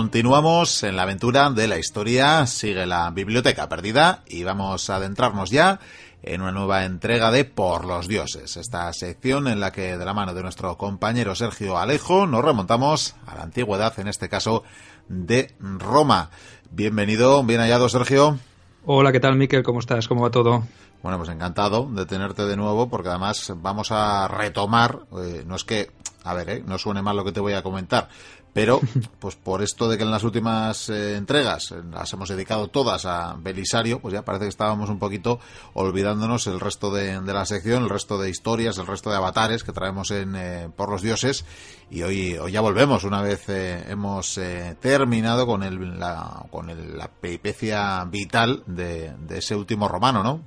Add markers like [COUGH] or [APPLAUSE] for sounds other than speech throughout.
continuamos en la aventura de la historia. Sigue la biblioteca perdida y vamos a adentrarnos ya en una nueva entrega de Por los Dioses, esta sección en la que de la mano de nuestro compañero Sergio Alejo nos remontamos a la antigüedad, en este caso de Roma. Bienvenido, bien hallado Sergio. Hola, ¿qué tal Miquel? ¿Cómo estás? ¿Cómo va todo? Bueno, pues encantado de tenerte de nuevo porque además vamos a retomar, eh, no es que, a ver, eh, no suene mal lo que te voy a comentar, pero, pues por esto de que en las últimas eh, entregas eh, las hemos dedicado todas a Belisario, pues ya parece que estábamos un poquito olvidándonos el resto de, la sección, el resto de historias, el resto de avatares que traemos en eh, Por los Dioses. Y hoy, hoy ya volvemos, una vez hemos terminado con, el, la, con el, la peripecia vital de, de ese último romano, ¿no?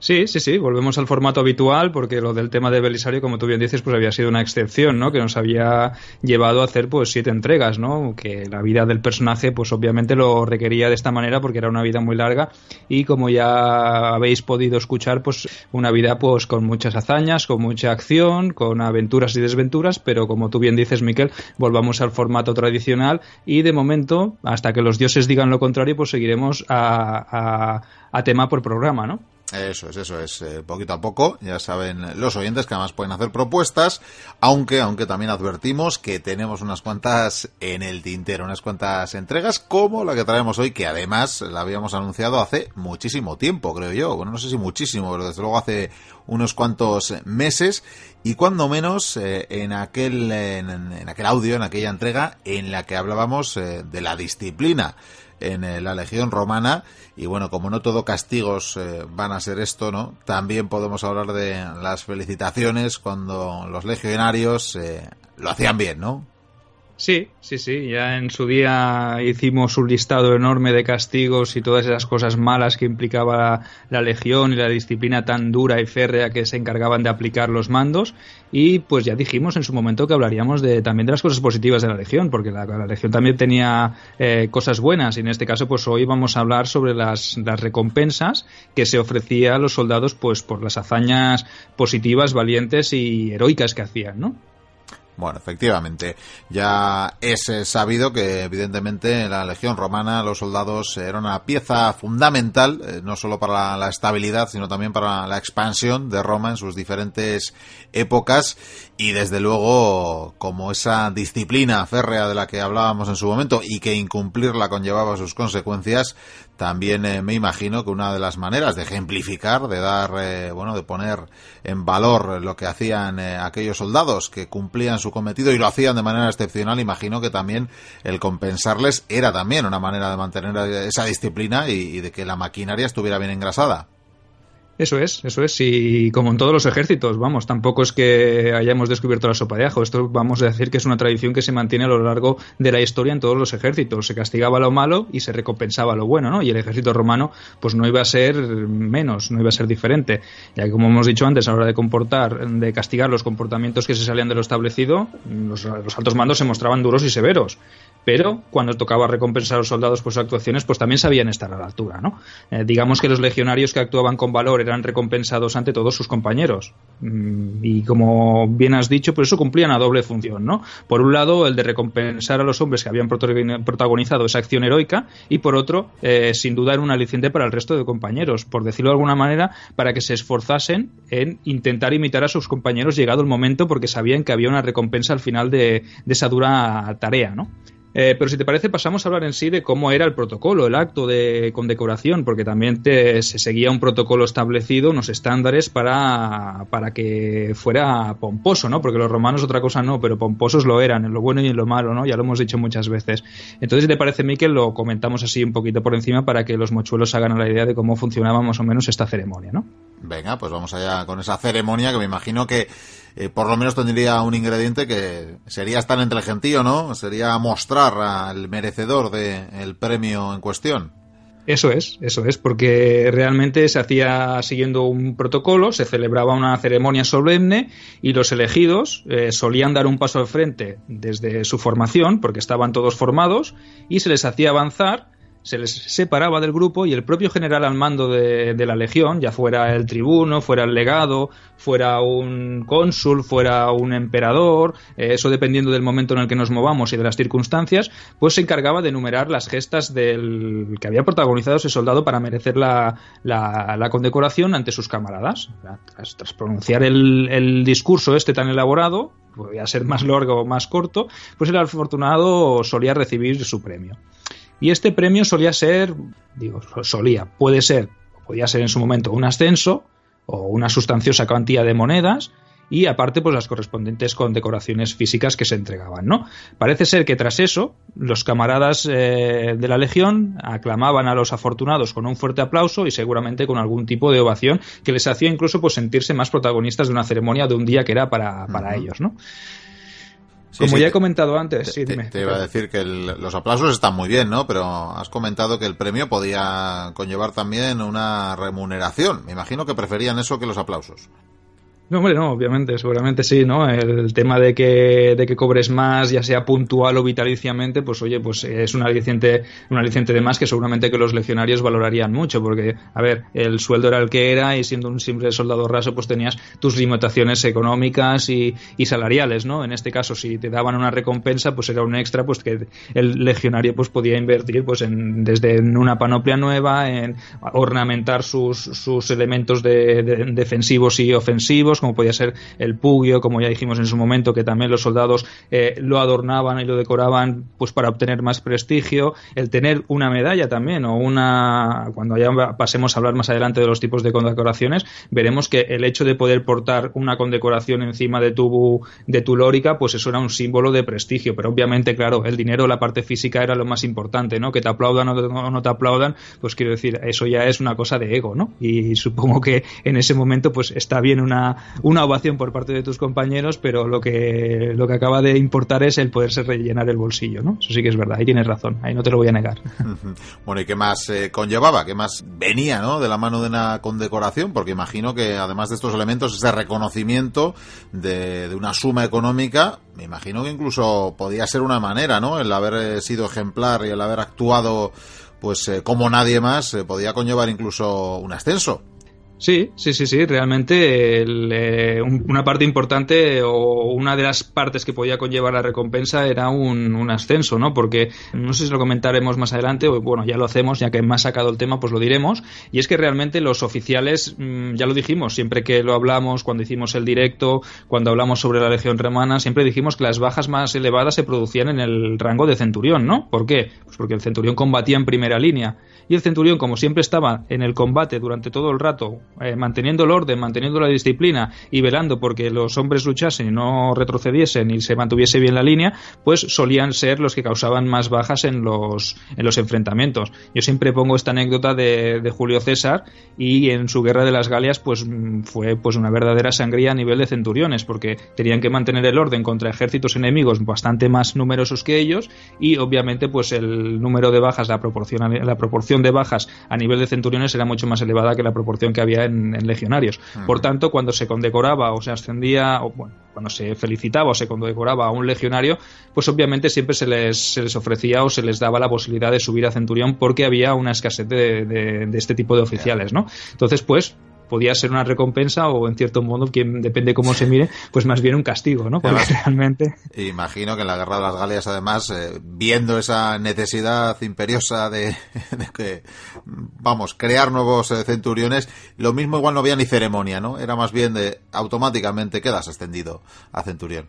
Sí, sí, sí, volvemos al formato habitual porque lo del tema de Belisario, como tú bien dices, pues había sido una excepción, ¿no? Que nos había llevado a hacer pues siete entregas, ¿no? Que la vida del personaje pues obviamente lo requería de esta manera porque era una vida muy larga y como ya habéis podido escuchar, pues una vida pues con muchas hazañas, con mucha acción, con aventuras y desventuras, pero como tú bien dices, Miquel, volvamos al formato tradicional y de momento, hasta que los dioses digan lo contrario, pues seguiremos a, tema por programa, ¿no? Eso es, eso es, eh, poquito a poco, ya saben los oyentes que además pueden hacer propuestas, aunque, aunque también advertimos que tenemos unas cuantas en el tintero, unas cuantas entregas como la que traemos hoy, que además la habíamos anunciado hace muchísimo tiempo, creo yo, bueno, no sé si muchísimo, pero desde luego hace unos cuantos meses, y cuando menos eh, en aquel, en, aquel audio, en aquella entrega, en la que hablábamos eh, de la disciplina en eh, la Legión Romana. Y bueno, como no todo castigos eh, van a ser esto, ¿no? También podemos hablar de las felicitaciones cuando los legionarios lo hacían bien, ¿no? Sí, sí, sí. Ya en su día hicimos un listado enorme de castigos y todas esas cosas malas que implicaba la, legión y la disciplina tan dura y férrea que se encargaban de aplicar los mandos. Y pues ya dijimos en su momento que hablaríamos de, también de las cosas positivas de la legión, porque la, legión también tenía eh, cosas buenas. Y en este caso, pues hoy vamos a hablar sobre las, las recompensas que se ofrecía a los soldados, pues por las hazañas positivas, valientes y heroicas que hacían, ¿no? Bueno, efectivamente, ya es eh, sabido que evidentemente en la Legión Romana los soldados eran una pieza fundamental, eh, no solo para la, estabilidad, sino también para la expansión de Roma en sus diferentes épocas. Y desde luego como esa disciplina férrea de la que hablábamos en su momento y que incumplirla conllevaba sus consecuencias, también eh, me imagino que una de las maneras de ejemplificar, de dar, eh, bueno, de poner en valor lo que hacían eh, aquellos soldados que cumplían su cometido y lo hacían de manera excepcional, imagino que también el compensarles era también una manera de mantener esa disciplina y de que la maquinaria estuviera bien engrasada. Eso es, eso es. Y como en todos los ejércitos, vamos, tampoco es que hayamos descubierto la sopa de ajo. Esto vamos a decir que es una tradición que se mantiene a lo largo de la historia en todos los ejércitos. Se castigaba lo malo y se recompensaba lo bueno, ¿no? Y el ejército romano, pues no iba a ser menos, no iba a ser diferente. Ya que, como hemos dicho antes, a la hora de comportar, de castigar los comportamientos que se salían de lo establecido, los, altos mandos se mostraban duros y severos pero cuando tocaba recompensar a los soldados por sus actuaciones, pues también sabían estar a la altura, ¿no? Eh, digamos que los legionarios que actuaban con valor eran recompensados ante todos sus compañeros. Mm, y como bien has dicho, pues eso cumplían a doble función, ¿no? Por un lado, el de recompensar a los hombres que habían protagonizado esa acción heroica, y por otro, eh, sin duda era un aliciente para el resto de compañeros, por decirlo de alguna manera, para que se esforzasen en intentar imitar a sus compañeros llegado el momento, porque sabían que había una recompensa al final de, de esa dura tarea, ¿no? Eh, pero si te parece, pasamos a hablar en sí de cómo era el protocolo, el acto de condecoración, porque también se seguía un protocolo establecido, unos estándares para, para que fuera pomposo, ¿no? Porque los romanos otra cosa no, pero pomposos lo eran, en lo bueno y en lo malo, ¿no? Ya lo hemos dicho muchas veces. Entonces, si te parece, Miquel, lo comentamos así un poquito por encima para que los mochuelos hagan la idea de cómo funcionaba más o menos esta ceremonia, ¿no? Venga, pues vamos allá con esa ceremonia que me imagino que eh, por lo menos tendría un ingrediente que sería estar entre el gentío, ¿no? Sería mostrar al merecedor del premio en cuestión. Eso es, eso es, porque realmente se hacía siguiendo un protocolo, se celebraba una ceremonia solemne y los elegidos eh, solían dar un paso al frente desde su formación, porque estaban todos formados, y se les hacía avanzar se les separaba del grupo y el propio general al mando de, la legión, ya fuera el tribuno, fuera el legado, fuera un cónsul, fuera un emperador, eh, eso dependiendo del momento en el que nos movamos y de las circunstancias, pues se encargaba de enumerar las gestas del que había protagonizado ese soldado para merecer la, condecoración ante sus camaradas. Tras, pronunciar el, el discurso este tan elaborado, podía ser más largo o más corto, pues el afortunado solía recibir su premio. Y este premio solía ser, digo, solía, puede ser, podía ser en su momento un ascenso o una sustanciosa cantidad de monedas y aparte pues las correspondientes condecoraciones físicas que se entregaban, ¿no? Parece ser que tras eso los camaradas eh, de la legión aclamaban a los afortunados con un fuerte aplauso y seguramente con algún tipo de ovación que les hacía incluso pues sentirse más protagonistas de una ceremonia de un día que era para, para ellos, ¿no? Como ya he comentado antes, te, Te, iba a decir que los aplausos están muy bien, ¿no? Pero has comentado que el premio podía conllevar también una remuneración. Me imagino que preferían eso que los aplausos. No, hombre, no, obviamente, seguramente sí, ¿no? El tema de que, de que cobres más, ya sea puntual o vitaliciamente, pues oye, pues es un aliciente, un aliciente de más que seguramente que los legionarios valorarían mucho, porque, a ver, el sueldo era el que era y siendo un simple soldado raso, pues tenías tus limitaciones económicas y, y salariales, ¿no? En este caso, si te daban una recompensa, pues era un extra, pues que el legionario pues podía invertir pues en, desde en una panoplia nueva, en ornamentar sus, sus elementos de, defensivos y ofensivos, como podía ser el pugio, como ya dijimos en su momento, que también los soldados eh, lo adornaban y lo decoraban pues para obtener más prestigio, el tener una medalla también o una cuando ya pasemos a hablar más adelante de los tipos de condecoraciones, veremos que el hecho de poder portar una condecoración encima de tu de tu lórica, pues eso era un símbolo de prestigio, pero obviamente, claro, el dinero, la parte física era lo más importante, ¿no? Que te aplaudan o no te aplaudan, pues quiero decir, eso ya es una cosa de ego, ¿no? Y supongo que en ese momento pues está bien una una ovación por parte de tus compañeros, pero lo que, lo que acaba de importar es el poderse rellenar el bolsillo, ¿no? Eso sí que es verdad, ahí tienes razón, ahí no te lo voy a negar. bueno, ¿y qué más eh, conllevaba? ¿Qué más venía, ¿no? De la mano de una condecoración, porque imagino que además de estos elementos, ese reconocimiento de, de una suma económica, me imagino que incluso podía ser una manera, ¿no? El haber eh, sido ejemplar y el haber actuado pues eh, como nadie más podía conllevar incluso un ascenso. Sí, sí, sí, sí. Realmente eh, una parte importante o una de las partes que podía conllevar la recompensa era un, ascenso, ¿no? Porque no sé si lo comentaremos más adelante o bueno, ya lo hacemos, ya que ha sacado el tema, pues lo diremos. Y es que realmente los oficiales, mm, ya lo dijimos, siempre que lo hablamos, cuando hicimos el directo, cuando hablamos sobre la Legión Romana, siempre dijimos que las bajas más elevadas se producían en el rango de centurión, ¿no? ¿Por qué? Pues porque el centurión combatía en primera línea y el centurión, como siempre estaba en el combate durante todo el rato, eh, manteniendo el orden, manteniendo la disciplina y velando porque los hombres luchasen y no retrocediesen y se mantuviese bien la línea, pues solían ser los que causaban más bajas en los, en los enfrentamientos. Yo siempre pongo esta anécdota de, Julio César y en su guerra de las Galias pues mm, fue pues una verdadera sangría a nivel de centuriones porque tenían que mantener el orden contra ejércitos enemigos bastante más numerosos que ellos y obviamente pues el número de bajas, la proporción, la proporción de bajas a nivel de centuriones era mucho más elevada que la proporción que había en, legionarios. Por tanto, cuando se condecoraba o se ascendía, o bueno, cuando se felicitaba o se condecoraba a un legionario, pues obviamente siempre se les, se les ofrecía o se les daba la posibilidad de subir a centurión porque había una escasez de, de este tipo de oficiales, ¿no? Entonces, pues podía ser una recompensa o en cierto modo, quien depende cómo se mire, pues más bien un castigo, ¿no? Porque realmente... Imagino que en la Guerra de las Galias, además, eh, viendo esa necesidad imperiosa [LAUGHS] de, que, vamos, crear nuevos eh, centuriones, lo mismo igual no había ni ceremonia, ¿no? Era más bien de automáticamente quedas extendido a centurión.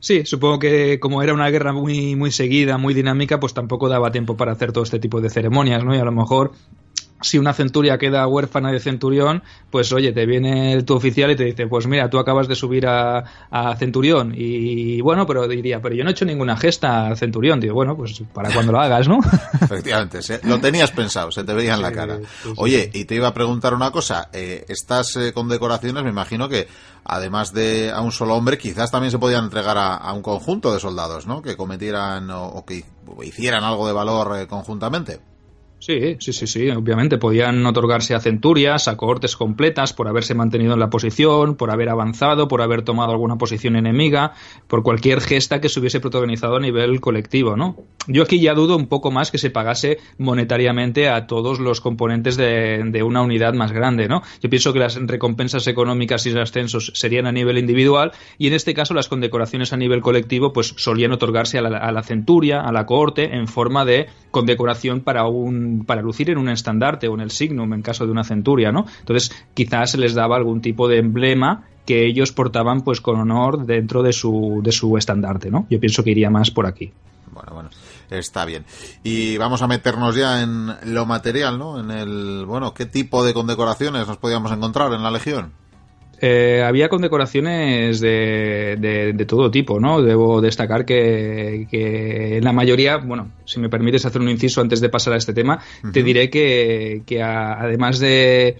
Sí, supongo que como era una guerra muy, muy seguida, muy dinámica, pues tampoco daba tiempo para hacer todo este tipo de ceremonias, ¿no? Y a lo mejor si una centuria queda huérfana de centurión, pues oye, te viene tu oficial y te dice, pues mira, tú acabas de subir a, centurión. Y bueno, pero diría, pero yo no he hecho ninguna gesta a centurión. Digo, bueno, pues para cuando lo hagas, ¿no? [LAUGHS] Efectivamente, lo tenías pensado, se te veía en la cara. Oye, y te iba a preguntar una cosa, eh, estas eh, condecoraciones me imagino que además de a un solo hombre, quizás también se podían entregar a, un conjunto de soldados, ¿no? Que cometieran o, que hicieran algo de valor eh, conjuntamente. Sí, sí, sí, sí, obviamente. Podían otorgarse a centurias, a cohortes completas por haberse mantenido en la posición, por haber avanzado, por haber tomado alguna posición enemiga, por cualquier gesta que se hubiese protagonizado a nivel colectivo, ¿no? Yo aquí ya dudo un poco más que se pagase monetariamente a todos los componentes de, una unidad más grande, ¿no? Yo pienso que las recompensas económicas y los ascensos serían a nivel individual y en este caso las condecoraciones a nivel colectivo pues solían otorgarse a la, a la centuria, a la cohorte, en forma de condecoración para un para lucir en un estandarte o en el signum en caso de una centuria, ¿no? Entonces, quizás se les daba algún tipo de emblema que ellos portaban pues con honor dentro de su, de su estandarte, ¿no? Yo pienso que iría más por aquí. Bueno, bueno, está bien. Y vamos a meternos ya en lo material, ¿no? En el, bueno, ¿qué tipo de condecoraciones nos podíamos encontrar en la Legión? Eh, había condecoraciones de, de, todo tipo, ¿no? Debo destacar que, que, la mayoría, bueno, si me permites hacer un inciso antes de pasar a este tema, te diré que, que además de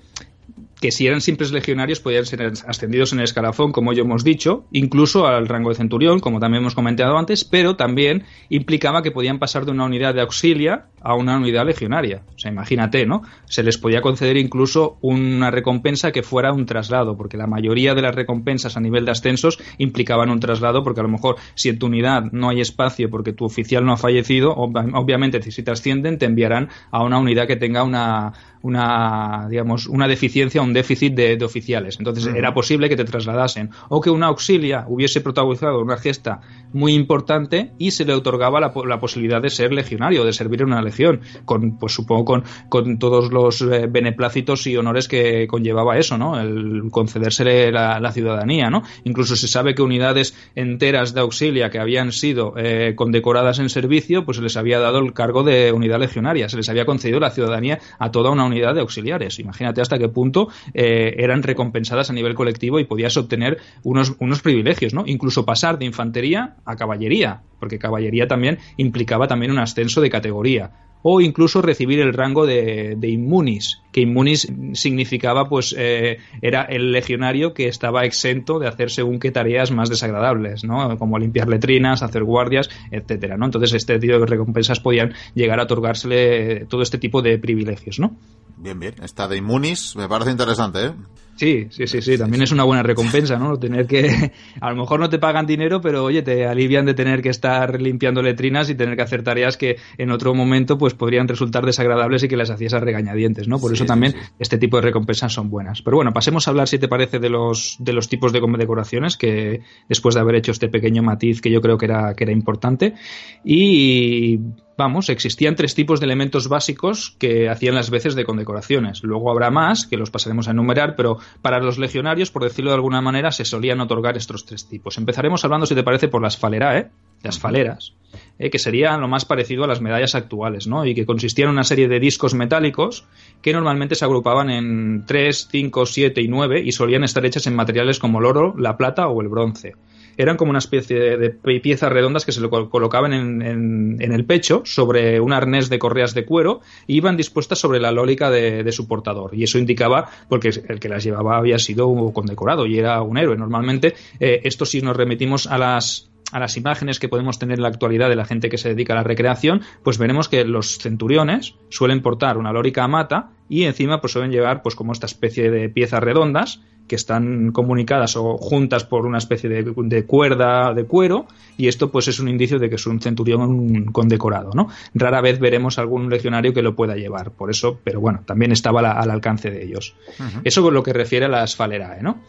que si eran simples legionarios podían ser ascendidos en el escalafón, como ya hemos dicho, incluso al rango de centurión, como también hemos comentado antes, pero también implicaba que podían pasar de una unidad de auxilia a una unidad legionaria. O sea, imagínate, ¿no? Se les podía conceder incluso una recompensa que fuera un traslado, porque la mayoría de las recompensas a nivel de ascensos implicaban un traslado, porque a lo mejor si en tu unidad no hay espacio porque tu oficial no ha fallecido, obviamente si te ascienden te enviarán a una unidad que tenga una una, digamos, una deficiencia, un déficit de, oficiales. Entonces era posible que te trasladasen o que una auxilia hubiese protagonizado una gesta muy importante y se le otorgaba la, posibilidad de ser legionario, de servir en una legión, con, pues supongo, con, con todos los eh, beneplácitos y honores que conllevaba eso, ¿no? El concedérsele la, ciudadanía, ¿no? Incluso se sabe que unidades enteras de auxilia que habían sido eh, condecoradas en servicio, pues se les había dado el cargo de unidad legionaria, se les había concedido la ciudadanía a toda una unidad de auxiliares. Imagínate hasta qué punto eh, eran recompensadas a nivel colectivo y podías obtener unos, unos privilegios, ¿no? Incluso pasar de infantería a caballería, porque caballería también implicaba también un ascenso de categoría o incluso recibir el rango de, de inmunis, que inmunis significaba pues eh, era el legionario que estaba exento de hacer según qué tareas más desagradables, ¿no? como limpiar letrinas, hacer guardias, etcétera, ¿no? Entonces este tipo de recompensas podían llegar a otorgársele todo este tipo de privilegios, ¿no? Bien, bien. Esta de Inmunis me parece interesante, ¿eh? Sí, sí, sí, sí. También es una buena recompensa, ¿no? Tener que. A lo mejor no te pagan dinero, pero oye, te alivian de tener que estar limpiando letrinas y tener que hacer tareas que en otro momento pues podrían resultar desagradables y que las hacías a regañadientes, ¿no? Por eso también este tipo de recompensas son buenas. Pero bueno, pasemos a hablar, si te parece, de los, de los tipos de condecoraciones, que después de haber hecho este pequeño matiz que yo creo que era, que era importante. Y vamos, existían tres tipos de elementos básicos que hacían las veces de condecoraciones. Luego habrá más, que los pasaremos a enumerar, pero para los legionarios, por decirlo de alguna manera, se solían otorgar estos tres tipos. Empezaremos hablando, si te parece, por las falerae, las faleras, eh, que serían lo más parecido a las medallas actuales, ¿no? Y que consistían en una serie de discos metálicos que normalmente se agrupaban en 3, 5, 7 y 9 y solían estar hechas en materiales como el oro, la plata o el bronce eran como una especie de, piezas redondas que se le colocaban en, el pecho sobre un arnés de correas de cuero y iban dispuestas sobre la lólica de, su portador. Y eso indicaba porque el que las llevaba había sido condecorado y era un héroe. Normalmente, eh, esto si nos remitimos a las a las imágenes que podemos tener en la actualidad de la gente que se dedica a la recreación, pues veremos que los centuriones suelen portar una lórica mata y encima pues suelen llevar pues como esta especie de piezas redondas que están comunicadas o juntas por una especie de, cuerda de cuero y esto pues es un indicio de que es un centurión condecorado, ¿no? Rara vez veremos algún legionario que lo pueda llevar, por eso, pero bueno, también estaba al alcance de ellos. Eso con lo que refiere a las falerae, ¿no?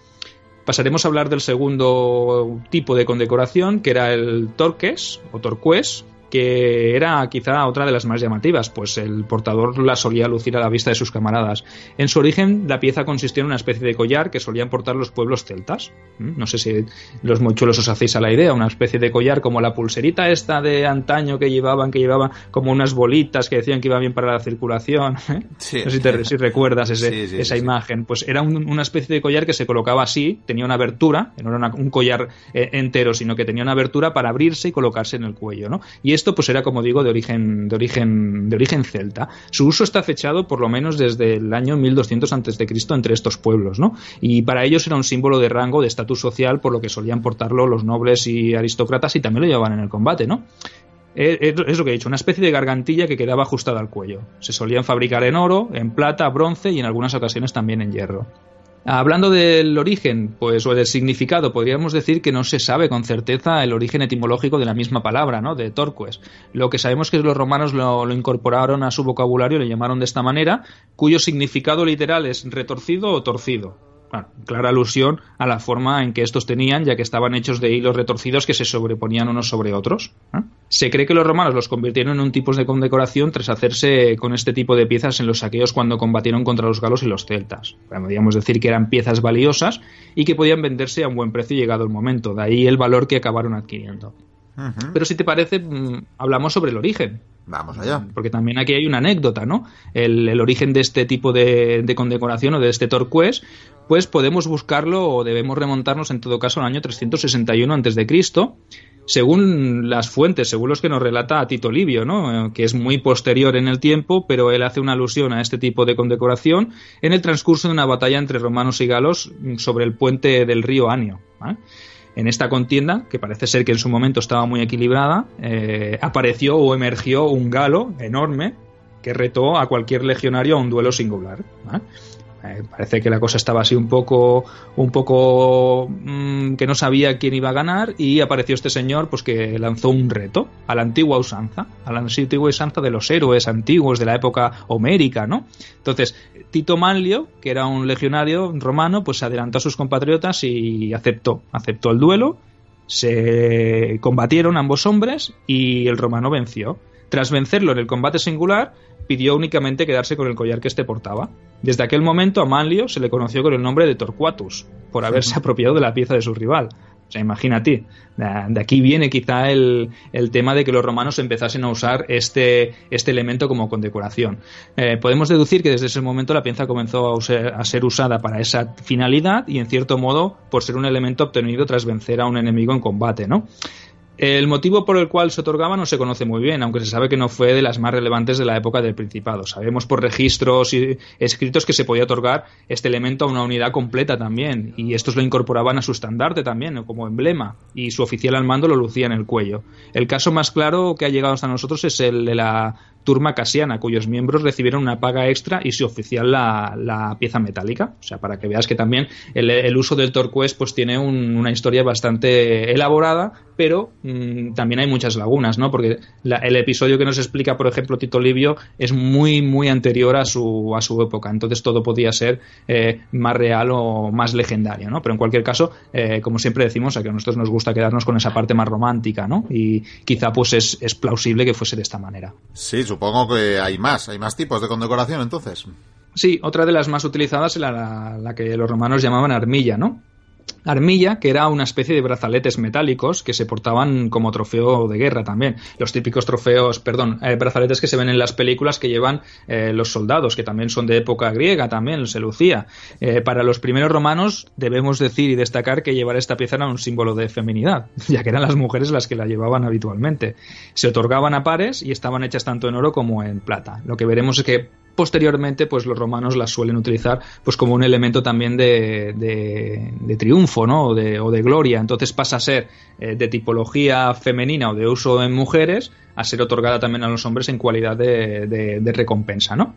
Pasaremos a hablar del segundo tipo de condecoración, que era el torques o torques, que era quizá otra de las más llamativas, pues el portador la solía lucir a la vista de sus camaradas. En su origen, la pieza consistía en una especie de collar que solían portar los pueblos celtas. ¿Mm? No sé si los mochuelos os hacéis a la idea, una especie de collar como la pulserita esta de antaño que llevaban, que llevaban como unas bolitas que decían que iba bien para la circulación. [LAUGHS] ¿eh? No sé si, recuerdas esa imagen. Pues era una especie de collar que se colocaba así, tenía una abertura, no era un collar eh, entero, sino que tenía una abertura para abrirse y colocarse en el cuello. ¿no? Y esto pues era como digo de origen de origen de origen celta. Su uso está fechado por lo menos desde el año 1200 a.C. entre estos pueblos, ¿no? Y para ellos era un símbolo de rango, de estatus social, por lo que solían portarlo los nobles y aristócratas y también lo llevaban en el combate, ¿no? Es lo que he dicho, una especie de gargantilla que quedaba ajustada al cuello. Se solían fabricar en oro, en plata, bronce y en algunas ocasiones también en hierro. Hablando del origen, pues, o del significado, podríamos decir que no se sabe con certeza el origen etimológico de la misma palabra, ¿no? De torques. Lo que sabemos es que los romanos lo, incorporaron a su vocabulario, lo llamaron de esta manera, cuyo significado literal es retorcido o torcido clara alusión a la forma en que estos tenían, ya que estaban hechos de hilos retorcidos que se sobreponían unos sobre otros. Se cree que los romanos los convirtieron en un tipo de condecoración tras hacerse con este tipo de piezas en los saqueos cuando combatieron contra los galos y los celtas. Podríamos decir que eran piezas valiosas y que podían venderse a un buen precio llegado el momento, de ahí el valor que acabaron adquiriendo. Pero si te parece, mm, hablamos sobre el origen. Vamos allá. Porque también aquí hay una anécdota, ¿no? El, origen de este tipo de, condecoración o de este torqués, pues podemos buscarlo o debemos remontarnos en todo caso al año 361 a.C., según las fuentes, según los que nos relata Tito Livio, ¿no? que es muy posterior en el tiempo, pero él hace una alusión a este tipo de condecoración en el transcurso de una batalla entre romanos y galos sobre el puente del río Anio. En esta contienda, que parece ser que en su momento estaba muy equilibrada, eh, apareció o emergió un galo enorme que retó a cualquier legionario a un duelo singular. Eh, parece que la cosa estaba así un poco, un poco mm, que no sabía quién iba a ganar y apareció este señor, pues que lanzó un reto a la antigua usanza, a la antigua usanza de los héroes antiguos de la época homérica, ¿no? Entonces Tito Manlio, que era un legionario romano, pues se adelantó a sus compatriotas y aceptó, aceptó el duelo. Se combatieron ambos hombres y el romano venció. Tras vencerlo en el combate singular, pidió únicamente quedarse con el collar que éste portaba. Desde aquel momento a Manlio se le conoció con el nombre de Torquatus, por haberse [LAUGHS] apropiado de la pieza de su rival. O sea, imagínate, de aquí viene quizá el, tema de que los romanos empezasen a usar este, este elemento como condecoración. Eh, podemos deducir que desde ese momento la pieza comenzó a, a, ser usada para esa finalidad y en cierto modo por ser un elemento obtenido tras vencer a un enemigo en combate, ¿no? El motivo por el cual se otorgaba no se conoce muy bien, aunque se sabe que no fue de las más relevantes de la época del Principado. Sabemos por registros y escritos que se podía otorgar este elemento a una unidad completa también, y estos lo incorporaban a su estandarte también, como emblema, y su oficial al mando lo lucía en el cuello. El caso más claro que ha llegado hasta nosotros es el de la turma casiana, cuyos miembros recibieron una paga extra y su oficial la, pieza metálica. O sea, para que veas que también el, uso del torqués pues tiene una historia bastante elaborada, pero mm, también hay muchas lagunas, ¿no? Porque el episodio que nos explica, por ejemplo, Tito Livio es muy, muy anterior a su, a su época. Entonces todo podía ser eh, más real o más legendario, ¿no? Pero en cualquier caso, eh, como siempre decimos, a que a nosotros nos gusta quedarnos con esa parte más romántica, ¿no? Y quizá pues es, es plausible que fuese de esta manera. Sí, supongo que hay más, hay más tipos de condecoración entonces. Sí, otra de las más utilizadas era la, la que los romanos llamaban armilla, ¿no? Armilla, que era una especie de brazaletes metálicos que se portaban como trofeo de guerra también. Los típicos trofeos, perdón, eh, brazaletes que se ven en las películas que llevan eh, los soldados, que también son de época griega, también se lucía. Eh, para los primeros romanos debemos decir y destacar que llevar esta pieza era un símbolo de feminidad, [LAUGHS] ya que eran las mujeres las que la llevaban habitualmente. Se otorgaban a pares y estaban hechas tanto en oro como en plata. Lo que veremos es que posteriormente pues los romanos las suelen utilizar pues como un elemento también de, de, triunfo ¿no? o, de, o de gloria entonces pasa a ser eh, de tipología femenina o de uso en mujeres a ser otorgada también a los hombres en cualidad de, de recompensa ¿no?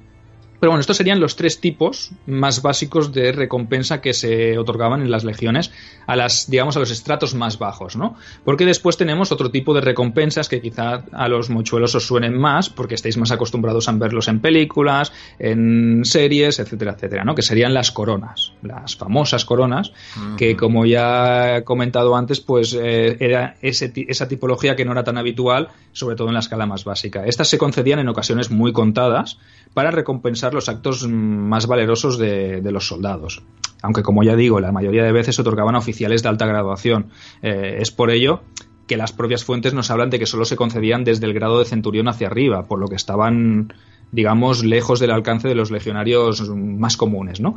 Pero bueno, estos serían los tres tipos más básicos de recompensa que se otorgaban en las legiones a las, digamos, a los estratos más bajos, ¿no? Porque después tenemos otro tipo de recompensas que quizá a los mochuelos os suenen más, porque estáis más acostumbrados a verlos en películas, en series, etcétera, etcétera, ¿no? Que serían las coronas, las famosas coronas, que como ya he comentado antes, pues eh, era esa tipología que no era tan habitual, sobre todo en la escala más básica. Estas se concedían en ocasiones muy contadas para recompensar los actos más valerosos de, los soldados. Aunque, como ya digo, la mayoría de veces se otorgaban a oficiales de alta graduación. Eh, es por ello que las propias fuentes nos hablan de que solo se concedían desde el grado de centurión hacia arriba, por lo que estaban, digamos, lejos del alcance de los legionarios más comunes, ¿no?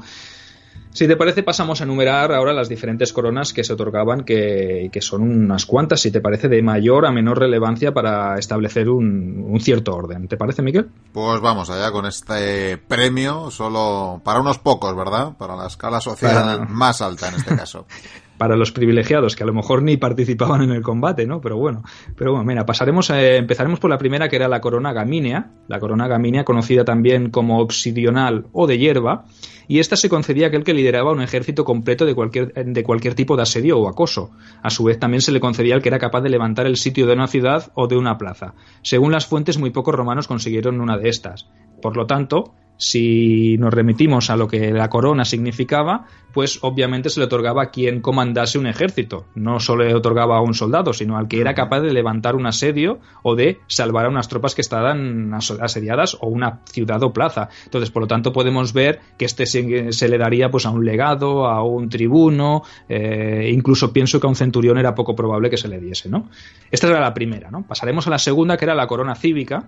Si te parece, pasamos a enumerar ahora las diferentes coronas que se otorgaban, que, son unas cuantas, si te parece, de mayor a menor relevancia para establecer un, cierto orden. ¿Te parece, Miguel? Pues vamos allá con este premio, solo para unos pocos, ¿verdad? Para la escala social más alta en este caso. [LAUGHS] para los privilegiados que a lo mejor ni participaban en el combate, ¿no? Pero bueno, pero bueno, mira, pasaremos, empezaremos por la primera que era la corona gamínea, la corona gamínea conocida también como obsidional o de hierba, y esta se concedía a aquel que lideraba un ejército completo de cualquier, de cualquier tipo de asedio o acoso. A su vez también se le concedía al que era capaz de levantar el sitio de una ciudad o de una plaza. Según las fuentes, muy pocos romanos consiguieron una de estas. Por lo tanto, si nos remitimos a lo que la corona significaba, pues obviamente se le otorgaba a quien comandase un ejército. No solo le otorgaba a un soldado, sino al que era capaz de levantar un asedio o de salvar a unas tropas que estaban asediadas o una ciudad o plaza. Entonces, por lo tanto, podemos ver que este se, le daría pues a un legado, a un tribuno, eh, incluso pienso que a un centurión era poco probable que se le diese, ¿no? Esta era la primera, ¿no? Pasaremos a la segunda, que era la corona cívica,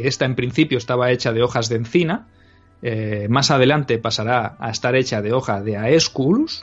que esta en principio estaba hecha de hojas de encina, eh, más adelante pasará a estar hecha de hoja de Aesculus,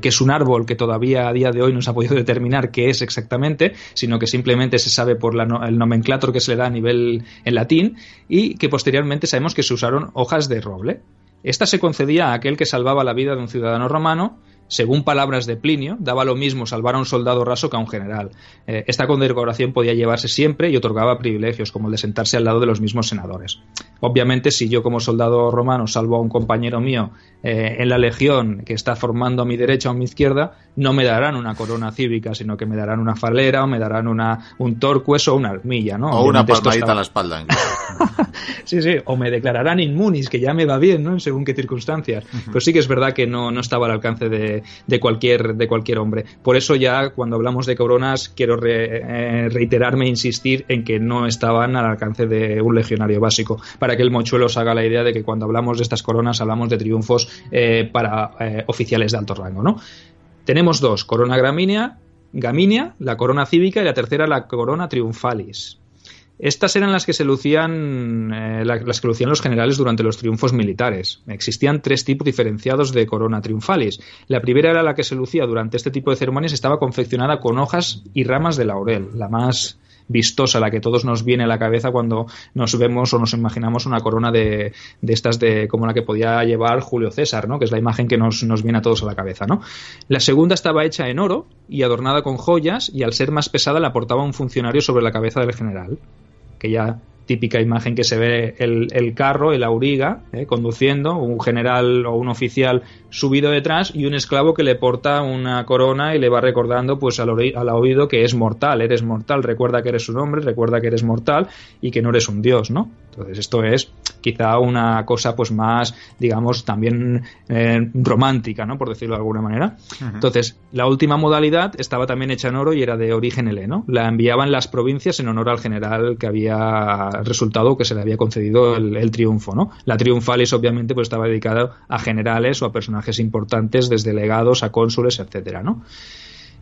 que es un árbol que todavía a día de hoy no se ha podido determinar qué es exactamente, sino que simplemente se sabe por el nomenclator que se le da a nivel en latín, y que posteriormente sabemos que se usaron hojas de roble. Esta se concedía a aquel que salvaba la vida de un ciudadano romano según palabras de Plinio, daba lo mismo salvar a un soldado raso que a un general. Eh, esta condecoración podía llevarse siempre y otorgaba privilegios, como el de sentarse al lado de los mismos senadores. Obviamente, si yo como soldado romano salvo a un compañero mío eh, en la legión que está formando a mi derecha o a mi izquierda, no me darán una corona cívica, sino que me darán una falera o me darán una, un torcues o una armilla, ¿no? O una palmadita a la espalda. [LAUGHS] sí, sí, o me declararán inmunis, que ya me va bien, ¿no? Según qué circunstancias. Pero sí que es verdad que no, no estaba al alcance de, de, cualquier, de cualquier hombre. Por eso ya cuando hablamos de coronas quiero eh, reiterarme e insistir en que no estaban al alcance de un legionario básico, para que el mochuelo se haga la idea de que cuando hablamos de estas coronas hablamos de triunfos eh, para eh, oficiales de alto rango. ¿no? Tenemos dos, corona gramínea, gaminia, la corona cívica y la tercera la corona triunfalis. Estas eran las que se lucían, eh, las que lucían los generales durante los triunfos militares. Existían tres tipos diferenciados de corona triunfalis. La primera era la que se lucía durante este tipo de ceremonias, estaba confeccionada con hojas y ramas de laurel, la más vistosa, la que todos nos viene a la cabeza cuando nos vemos o nos imaginamos una corona de, estas de como la que podía llevar Julio César, ¿no? que es la imagen que nos, nos, viene a todos a la cabeza. ¿no? La segunda estaba hecha en oro y adornada con joyas y al ser más pesada la portaba un funcionario sobre la cabeza del general aquella típica imagen que se ve el, carro, el auriga, eh, conduciendo, un general o un oficial subido detrás y un esclavo que le porta una corona y le va recordando pues al, al oído que es mortal, eres mortal, recuerda que eres un hombre, recuerda que eres mortal y que no eres un dios, ¿no? Entonces esto es quizá una cosa pues más, digamos, también eh, romántica, ¿no? Por decirlo de alguna manera. Entonces, la última modalidad estaba también hecha en oro y era de origen heleno. La enviaban las provincias en honor al general que había resultado que se le había concedido el, triunfo, ¿no? La triunfalis obviamente pues estaba dedicada a generales o a personajes importantes desde legados a cónsules, etcétera, ¿no?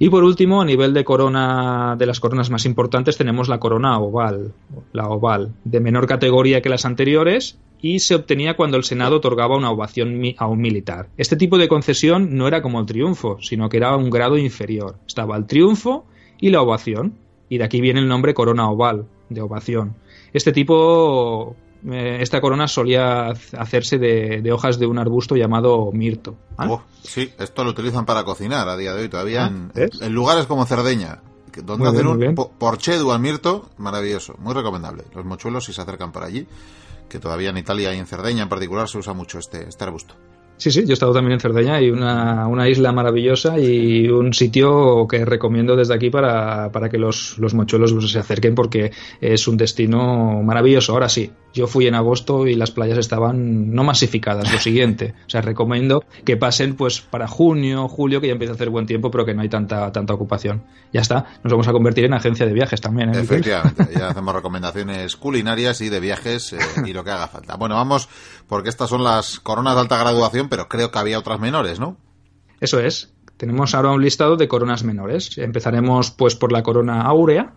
Y por último, a nivel de corona, de las coronas más importantes, tenemos la corona oval, la oval, de menor categoría que las anteriores y se obtenía cuando el Senado otorgaba una ovación a un militar. Este tipo de concesión no era como el triunfo, sino que era un grado inferior. Estaba el triunfo y la ovación, y de aquí viene el nombre corona oval, de ovación. Este tipo eh, esta corona solía hacerse de, hojas de un arbusto llamado mirto. Oh, sí, esto lo utilizan para cocinar a día de hoy todavía ah, en, lugares como Cerdeña, donde hacen un porchedo al mirto, maravilloso, muy recomendable. Los mochuelos si se acercan por allí, que todavía en Italia y en Cerdeña en particular se usa mucho este, este arbusto. Sí, sí, yo he estado también en Cerdeña y una, una isla maravillosa y un sitio que recomiendo desde aquí para, para que los, los mochuelos se acerquen porque es un destino maravilloso. Ahora sí, yo fui en agosto y las playas estaban no masificadas, lo siguiente. O sea, recomiendo que pasen pues para junio, julio, que ya empieza a hacer buen tiempo, pero que no hay tanta, tanta ocupación. Ya está, nos vamos a convertir en agencia de viajes también. ¿eh, Efectivamente, ya hacemos recomendaciones culinarias y de viajes eh, y lo que haga falta. Bueno, vamos, porque estas son las coronas de alta graduación pero creo que había otras menores, ¿no? Eso es. Tenemos ahora un listado de coronas menores. Empezaremos pues por la corona áurea.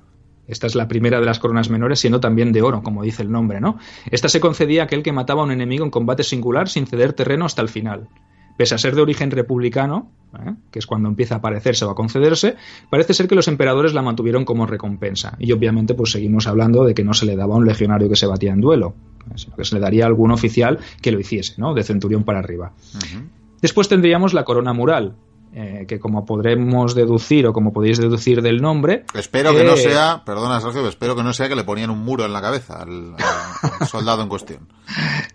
Esta es la primera de las coronas menores, siendo también de oro, como dice el nombre, ¿no? Esta se concedía a aquel que mataba a un enemigo en combate singular sin ceder terreno hasta el final. Pese a ser de origen republicano, ¿eh? que es cuando empieza a aparecerse o a concederse, parece ser que los emperadores la mantuvieron como recompensa. Y obviamente, pues seguimos hablando de que no se le daba a un legionario que se batía en duelo, sino que se le daría a algún oficial que lo hiciese, ¿no? De centurión para arriba. Después tendríamos la corona mural. Eh, que como podremos deducir o como podéis deducir del nombre... Espero que no sea, perdona Sergio, espero que no sea que le ponían un muro en la cabeza al, [LAUGHS] soldado en cuestión.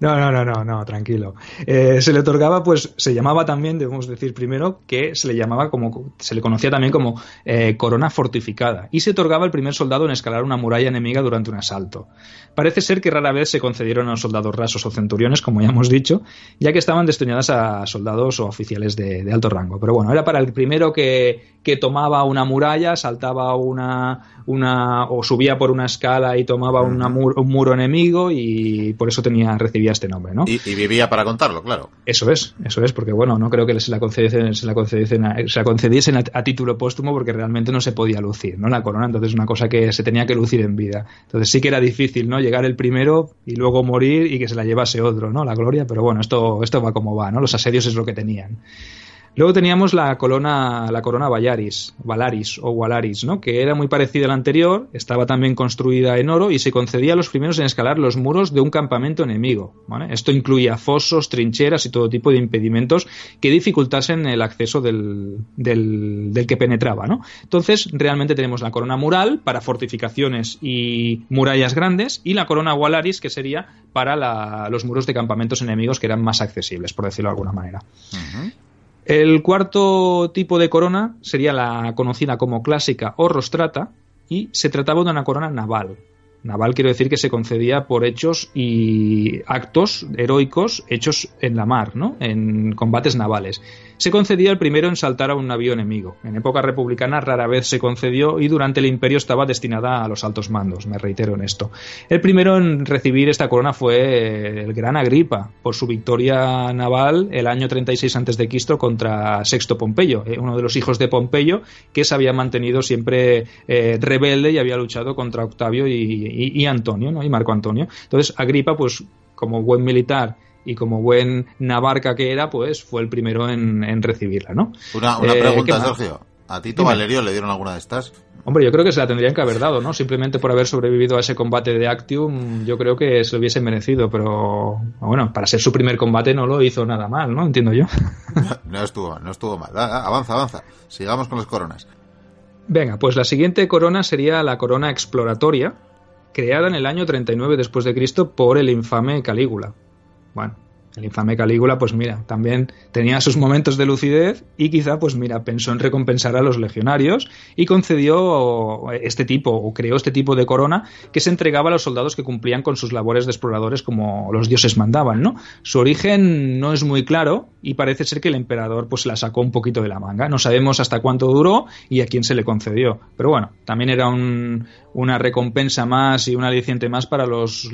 No, no, no, no, no tranquilo. Eh, se le otorgaba, pues se llamaba también, debemos decir primero, que se le llamaba como, se le conocía también como eh, corona fortificada y se otorgaba el primer soldado en escalar una muralla enemiga durante un asalto. Parece ser que rara vez se concedieron a los soldados rasos o centuriones, como ya hemos dicho, ya que estaban destinadas a soldados o oficiales de alto rango. Pero bueno, era para el primero que, que tomaba una muralla, saltaba una, una o subía por una escala y tomaba un muro enemigo y por eso tenía recibía este nombre, ¿no? Y, vivía para contarlo, claro. Eso es, eso es, porque bueno, no creo que se la concediesen, se la concediesen, a, se la concediesen a, título póstumo porque realmente no se podía lucir, ¿no? La corona, entonces es una cosa que se tenía que lucir en vida. Entonces sí que era difícil, ¿no? Llegar el primero y luego morir y que se la llevase otro, ¿no? La gloria, pero bueno, esto, esto va como va, ¿no? Los asedios es lo que tenían. Luego teníamos la corona, la Valaris, o Valaris, ¿no? que era muy parecida a la anterior, estaba también construida en oro y se concedía a los primeros en escalar los muros de un campamento enemigo. Esto incluía fosos, trincheras y todo tipo de impedimentos que dificultasen el acceso del, que penetraba. Entonces, realmente tenemos la corona mural para fortificaciones y murallas grandes y la corona Valaris, que sería para los muros de campamentos enemigos que eran más accesibles, por decirlo de alguna manera. El cuarto tipo de corona sería la conocida como clásica o rostrata y se trataba de una corona naval. Naval quiero decir que se concedía por hechos y actos heroicos hechos en la mar, ¿no? En combates navales se concedía el primero en saltar a un navío enemigo. En época republicana rara vez se concedió y durante el imperio estaba destinada a los altos mandos, me reitero en esto. El primero en recibir esta corona fue eh, el gran Agripa, por su victoria naval el año 36 a.C. contra Sexto Pompeyo, eh, uno de los hijos de Pompeyo que se había mantenido siempre eh, rebelde y había luchado contra Octavio y, Antonio, ¿no? y Marco Antonio. Entonces Agripa, pues como buen militar y como buen navarca que era, pues fue el primero en, recibirla, ¿no? Una, una eh, pregunta, Sergio. ¿A Tito Valerio le dieron alguna de estas? Hombre, yo creo que se la tendrían que haber dado, ¿no? Simplemente por haber sobrevivido a ese combate de Actium, yo creo que se lo hubiese merecido, pero bueno, para ser su primer combate no lo hizo nada mal, ¿no? Entiendo yo. [LAUGHS] No, estuvo, no estuvo mal. Avanza, avanza. Sigamos con las coronas. Venga, pues la siguiente corona sería la corona exploratoria, creada en el año 39 después de Cristo por el infame Calígula. Bueno, el infame Calígula, pues mira, también tenía sus momentos de lucidez y quizá, pues mira, pensó en recompensar a los legionarios y concedió este tipo, o creó este tipo de corona que se entregaba a los soldados que cumplían con sus labores de exploradores como los dioses mandaban, ¿no? Su origen no es muy claro y parece ser que el emperador pues la sacó un poquito de la manga. No sabemos hasta cuánto duró y a quién se le concedió. Pero bueno, también era una recompensa más y un aliciente más para los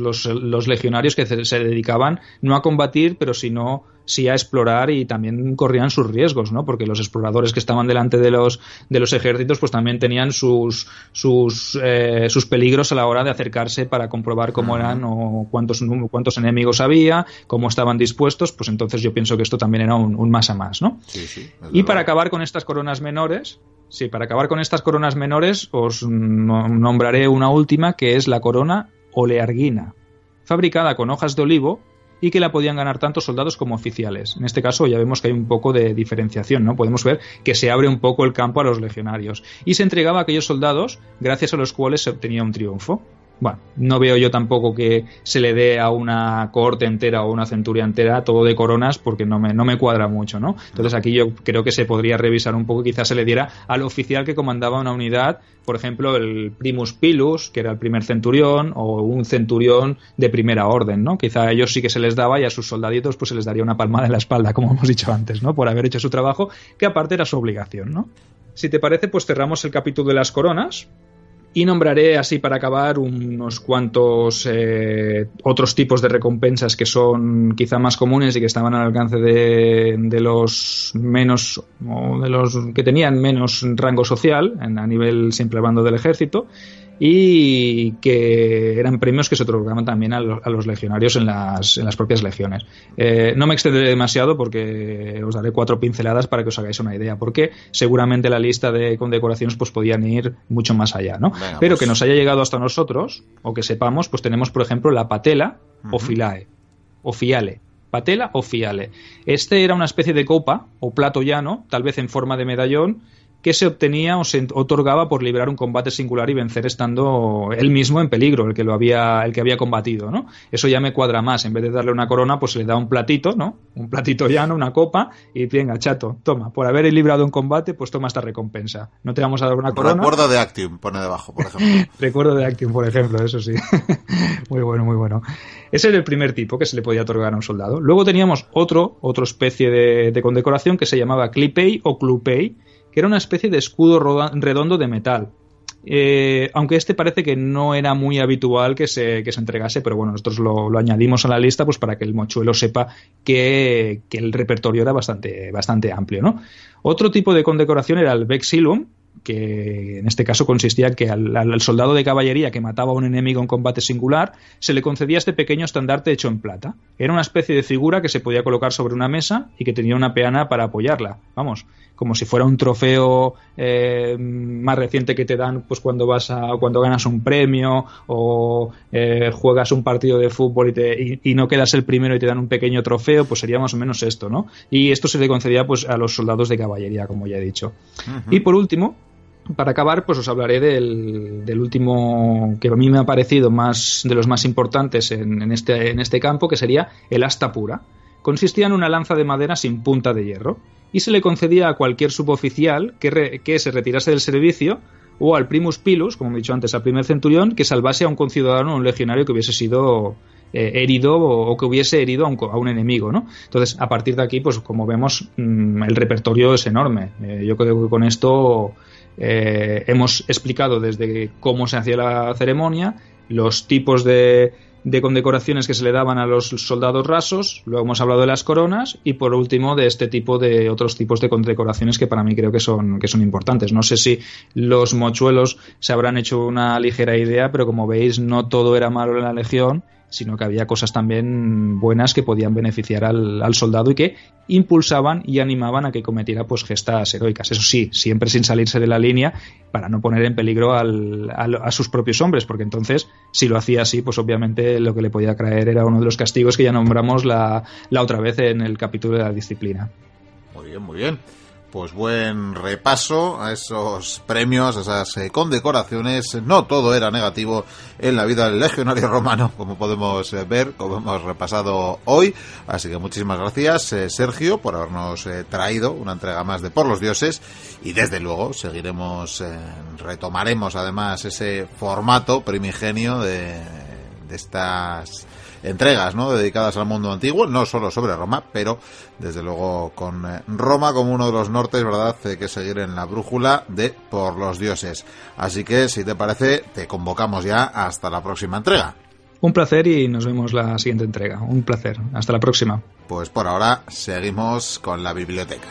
legionarios que se dedicaban no a combatir pero si no, sí a explorar y también corrían sus riesgos, ¿no? Porque los exploradores que estaban delante de los, de los ejércitos, pues también tenían sus, sus, eh, sus peligros a la hora de acercarse para comprobar cómo eran o cuántos, cuántos enemigos había, cómo estaban dispuestos, pues entonces yo pienso que esto también era un, más a más, ¿no? y para acabar con estas coronas menores, sí, para acabar con estas coronas menores, os nombraré una última que es la corona olearguina, fabricada con hojas de olivo y que la podían ganar tanto soldados como oficiales. En este caso ya vemos que hay un poco de diferenciación, ¿no? Podemos ver que se abre un poco el campo a los legionarios y se entregaba a aquellos soldados gracias a los cuales se obtenía un triunfo. Bueno, no veo yo tampoco que se le dé a una corte entera o una centuria entera todo de coronas porque no me, no me cuadra mucho, ¿no? Entonces aquí yo creo que se podría revisar un poco y quizás se le diera al oficial que comandaba una unidad, por ejemplo, el primus pilus, que era el primer centurión, o un centurión de primera orden, ¿no? Quizá a ellos sí que se les daba y a sus soldaditos pues se les daría una palmada en la espalda, como hemos dicho antes, ¿no? Por haber hecho su trabajo, que aparte era su obligación, ¿no? Si te parece, pues cerramos el capítulo de las coronas y nombraré así para acabar unos cuantos eh, otros tipos de recompensas que son quizá más comunes y que estaban al alcance de, los menos o de los que tenían menos rango social en, a nivel simple bando del ejército y que eran premios que se otorgaban también a, los legionarios en las, en las propias legiones. Eh, no me extenderé demasiado porque os daré cuatro pinceladas para que os hagáis una idea, porque seguramente la lista de condecoraciones pues podían ir mucho más allá, ¿no? Pero pues que nos haya llegado hasta nosotros, o que sepamos, pues tenemos, por ejemplo, la patela o filae, o fiale, patela o fiale. Este era una especie de copa o plato llano, tal vez en forma de medallón, que se obtenía o se otorgaba por librar un combate singular y vencer estando él mismo en peligro, el que lo había, el que había combatido, ¿no? Eso ya me cuadra más. En vez de darle una corona, pues se le da un platito, ¿no? Un platito llano, una copa, y venga, chato, toma, por haber librado un combate, pues toma esta recompensa. No te vamos a dar una corona. Recuerdo de Actium, pone debajo, por ejemplo. [LAUGHS] Recuerdo de Actium, por ejemplo, eso sí. [LAUGHS] muy bueno, muy bueno. Ese era el primer tipo que se le podía otorgar a un soldado. Luego teníamos otro, otra especie de, de condecoración que se llamaba Clipei o Clupei, que era una especie de escudo redondo de metal. Eh, aunque este parece que no era muy habitual que se, que se entregase, pero bueno, nosotros lo, añadimos a la lista pues para que el mochuelo sepa que, el repertorio era bastante, bastante amplio. ¿no? Otro tipo de condecoración era el Vexilum, que en este caso consistía que al, soldado de caballería que mataba a un enemigo en combate singular se le concedía este pequeño estandarte hecho en plata. Era una especie de figura que se podía colocar sobre una mesa y que tenía una peana para apoyarla. Vamos, como si fuera un trofeo eh, más reciente que te dan pues cuando vas a cuando ganas un premio o eh, juegas un partido de fútbol y, te, y, no quedas el primero y te dan un pequeño trofeo pues sería más o menos esto no y esto se le concedía pues a los soldados de caballería como ya he dicho. Y por último para acabar, pues os hablaré del, del, último que a mí me ha parecido más de los más importantes en, en, este, en este campo, que sería el asta pura. Consistía en una lanza de madera sin punta de hierro y se le concedía a cualquier suboficial que, que se retirase del servicio o al primus pilus, como he dicho antes, al primer centurión, que salvase a un conciudadano o un legionario que hubiese sido eh, herido o, que hubiese herido a un, enemigo, ¿no? Entonces, a partir de aquí, pues como vemos, mm, el repertorio es enorme. Eh, yo creo que con esto eh, hemos explicado desde cómo se hacía la ceremonia, los tipos de, de condecoraciones que se le daban a los soldados rasos, luego hemos hablado de las coronas y por último de este tipo de otros tipos de condecoraciones que para mí creo que son, que son importantes. No sé si los mochuelos se habrán hecho una ligera idea, pero como veis no todo era malo en la Legión sino que había cosas también buenas que podían beneficiar al, soldado y que impulsaban y animaban a que cometiera pues gestas heroicas. Eso sí, siempre sin salirse de la línea para no poner en peligro a sus propios hombres, porque entonces, si lo hacía así, pues obviamente lo que le podía traer era uno de los castigos que ya nombramos la, la otra vez en el capítulo de la disciplina. Muy bien, muy bien pues buen repaso a esos premios, a esas eh, condecoraciones. No todo era negativo en la vida del legionario romano, como podemos eh, ver, como hemos repasado hoy. Así que muchísimas gracias, eh, Sergio, por habernos traído una entrega más de Por los Dioses. Y desde luego seguiremos, retomaremos además ese formato primigenio de estas entregas ¿no? dedicadas al mundo antiguo, no solo sobre Roma, pero desde luego con eh, Roma como uno de los nortes, ¿verdad? Hay que seguir en la brújula de por los dioses. Así que, si te parece, te convocamos ya hasta la próxima entrega. Un placer y nos vemos la siguiente entrega. Un placer. Hasta la próxima. Pues por ahora seguimos con la biblioteca.